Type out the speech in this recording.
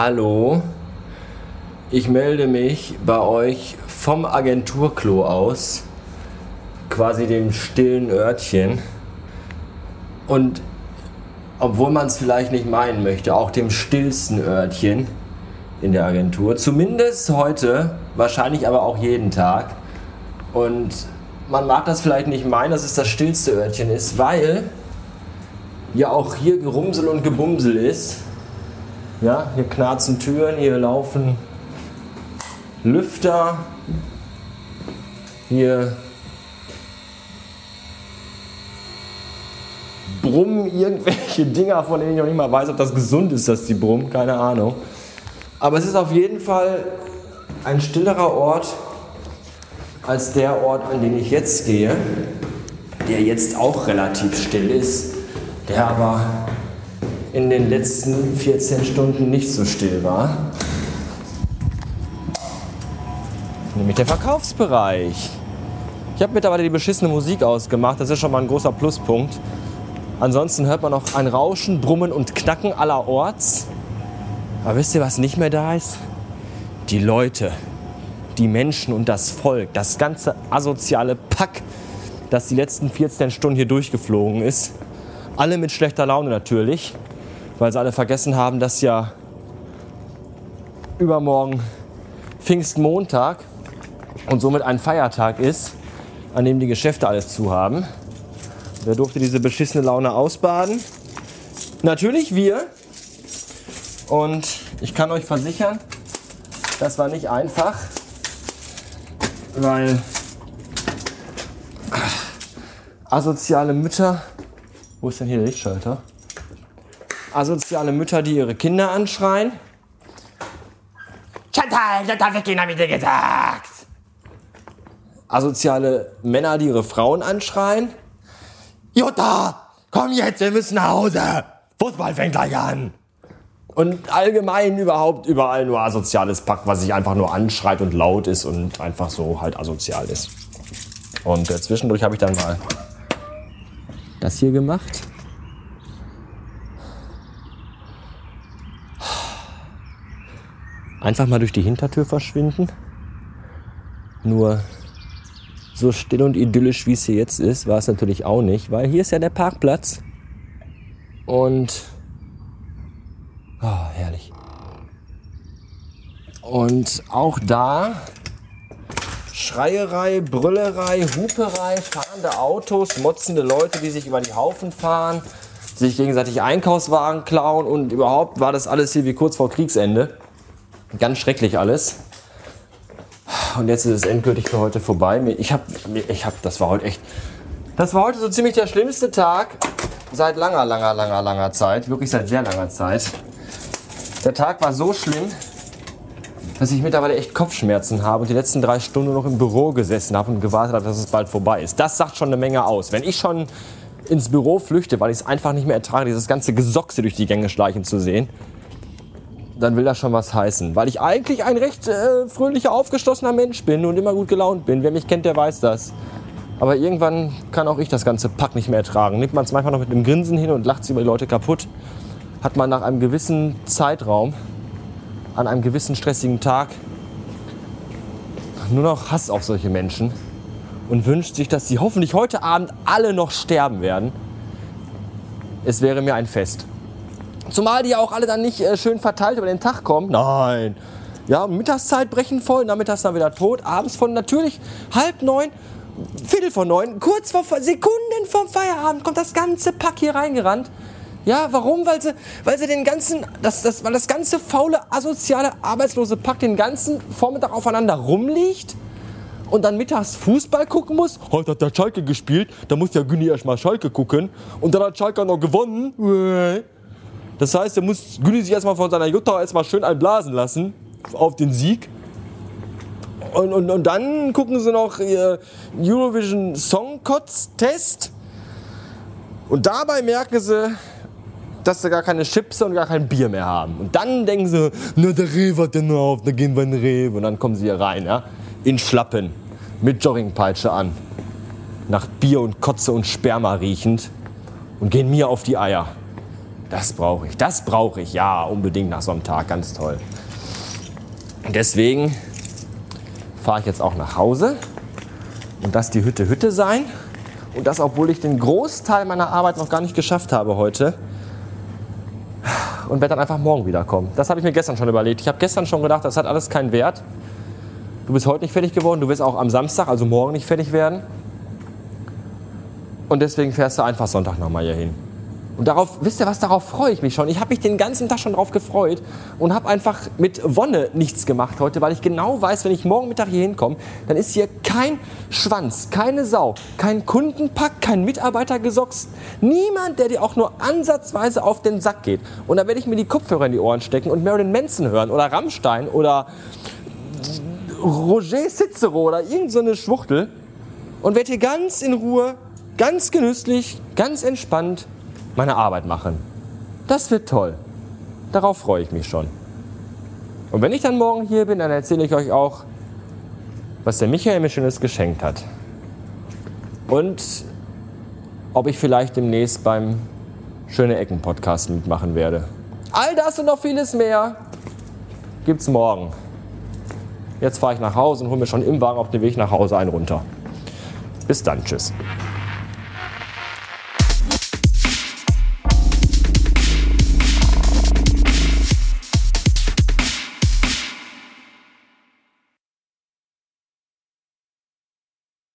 Hallo, ich melde mich bei euch vom Agenturklo aus, quasi dem stillen Örtchen. Und obwohl man es vielleicht nicht meinen möchte, auch dem stillsten Örtchen in der Agentur. Zumindest heute, wahrscheinlich aber auch jeden Tag. Und man mag das vielleicht nicht meinen, dass es das stillste Örtchen ist, weil ja auch hier Gerumsel und Gebumsel ist. Ja, hier knarzen Türen, hier laufen Lüfter, hier brummen irgendwelche Dinger, von denen ich noch nicht mal weiß, ob das gesund ist, dass die brummen, keine Ahnung. Aber es ist auf jeden Fall ein stillerer Ort als der Ort, an den ich jetzt gehe, der jetzt auch relativ still ist, der aber in den letzten 14 Stunden nicht so still war. Nämlich der Verkaufsbereich. Ich habe mittlerweile die beschissene Musik ausgemacht, das ist schon mal ein großer Pluspunkt. Ansonsten hört man noch ein Rauschen, Brummen und Knacken allerorts. Aber wisst ihr, was nicht mehr da ist? Die Leute, die Menschen und das Volk, das ganze asoziale Pack, das die letzten 14 Stunden hier durchgeflogen ist. Alle mit schlechter Laune natürlich weil sie alle vergessen haben, dass ja übermorgen Pfingstmontag und somit ein Feiertag ist, an dem die Geschäfte alles zu haben. Wer durfte diese beschissene Laune ausbaden? Natürlich wir. Und ich kann euch versichern, das war nicht einfach, weil asoziale Mütter. Wo ist denn hier der Lichtschalter? Asoziale Mütter, die ihre Kinder anschreien. Chantal, das darf ich Kinder wieder gesagt. Asoziale Männer, die ihre Frauen anschreien. Jutta, komm jetzt, wir müssen nach Hause. Fußball fängt gleich an. Und allgemein überhaupt überall nur asoziales Pack, was sich einfach nur anschreit und laut ist und einfach so halt asozial ist. Und äh, zwischendurch habe ich dann mal das hier gemacht. Einfach mal durch die Hintertür verschwinden. Nur so still und idyllisch, wie es hier jetzt ist, war es natürlich auch nicht, weil hier ist ja der Parkplatz. Und. Oh, herrlich. Und auch da Schreierei, Brüllerei, Huperei, fahrende Autos, motzende Leute, die sich über die Haufen fahren, sich gegenseitig Einkaufswagen klauen und überhaupt war das alles hier wie kurz vor Kriegsende. Ganz schrecklich alles. Und jetzt ist es endgültig für heute vorbei. Ich habe, ich habe, das war heute echt, das war heute so ziemlich der schlimmste Tag seit langer, langer, langer, langer Zeit. Wirklich seit sehr langer Zeit. Der Tag war so schlimm, dass ich mittlerweile echt Kopfschmerzen habe und die letzten drei Stunden noch im Büro gesessen habe und gewartet habe, dass es bald vorbei ist. Das sagt schon eine Menge aus. Wenn ich schon ins Büro flüchte, weil ich es einfach nicht mehr ertrage, dieses ganze Gesochse durch die Gänge schleichen zu sehen, dann will das schon was heißen. Weil ich eigentlich ein recht äh, fröhlicher, aufgeschlossener Mensch bin und immer gut gelaunt bin. Wer mich kennt, der weiß das. Aber irgendwann kann auch ich das ganze Pack nicht mehr ertragen. Nimmt man es manchmal noch mit einem Grinsen hin und lacht sich über die Leute kaputt, hat man nach einem gewissen Zeitraum, an einem gewissen stressigen Tag, nur noch Hass auf solche Menschen und wünscht sich, dass sie hoffentlich heute Abend alle noch sterben werden. Es wäre mir ein Fest. Zumal die ja auch alle dann nicht äh, schön verteilt über den Tag kommen. Nein. Ja, Mittagszeit brechen voll, nachmittags dann wieder tot, abends von natürlich halb neun, Viertel vor neun, kurz vor Sekunden vorm Feierabend kommt das ganze Pack hier reingerannt. Ja, warum? Weil sie, weil sie den ganzen, das, das, weil das ganze faule, asoziale, arbeitslose Pack den ganzen Vormittag aufeinander rumliegt und dann mittags Fußball gucken muss. Heute hat der Schalke gespielt, da muss ja Günni erstmal Schalke gucken und dann hat Schalke noch gewonnen. Das heißt, er muss Güni sich erstmal von seiner Jutta erstmal schön einblasen lassen auf den Sieg. Und, und, und dann gucken sie noch ihr Eurovision Song Test. Und dabei merken sie, dass sie gar keine Chips und gar kein Bier mehr haben. Und dann denken sie, na der Rewe hat nur auf, da gehen wir in den Rewe. Und dann kommen sie hier rein, ja, in Schlappen, mit Joggingpeitsche an, nach Bier und Kotze und Sperma riechend und gehen mir auf die Eier Das brauche ich. Das brauche ich. Ja, unbedingt nach so einem Tag. Ganz toll. Deswegen fahre ich jetzt auch nach Hause. Und das die Hütte Hütte sein. Und das, obwohl ich den Großteil meiner Arbeit noch gar nicht geschafft habe heute. Und werde dann einfach morgen wiederkommen. Das habe ich mir gestern schon überlegt. Ich habe gestern schon gedacht, das hat alles keinen Wert. Du bist heute nicht fertig geworden, du wirst auch am Samstag, also morgen nicht fertig werden. Und deswegen fährst du einfach Sonntag nochmal hier hin. Und darauf, wisst ihr was, darauf freue ich mich schon. Ich habe mich den ganzen Tag schon drauf gefreut und habe einfach mit Wonne nichts gemacht heute, weil ich genau weiß, wenn ich morgen Mittag hier hinkomme, dann ist hier kein Schwanz, keine Sau, kein Kundenpack, kein Mitarbeitergesocks, niemand, der dir auch nur ansatzweise auf den Sack geht. Und dann werde ich mir die Kopfhörer in die Ohren stecken und Marilyn Manson hören oder Rammstein oder Roger Cicero oder irgendeine so Schwuchtel und werde hier ganz in Ruhe, ganz genüsslich, ganz entspannt meine Arbeit machen. Das wird toll. Darauf freue ich mich schon. Und wenn ich dann morgen hier bin, dann erzähle ich euch auch, was der Michael mir Schönes geschenkt hat. Und ob ich vielleicht demnächst beim Schöne Ecken Podcast mitmachen werde. All das und noch vieles mehr gibt's morgen. Jetzt fahre ich nach Hause und hole mir schon im Wagen auf dem Weg nach Hause einen runter. Bis dann, tschüss.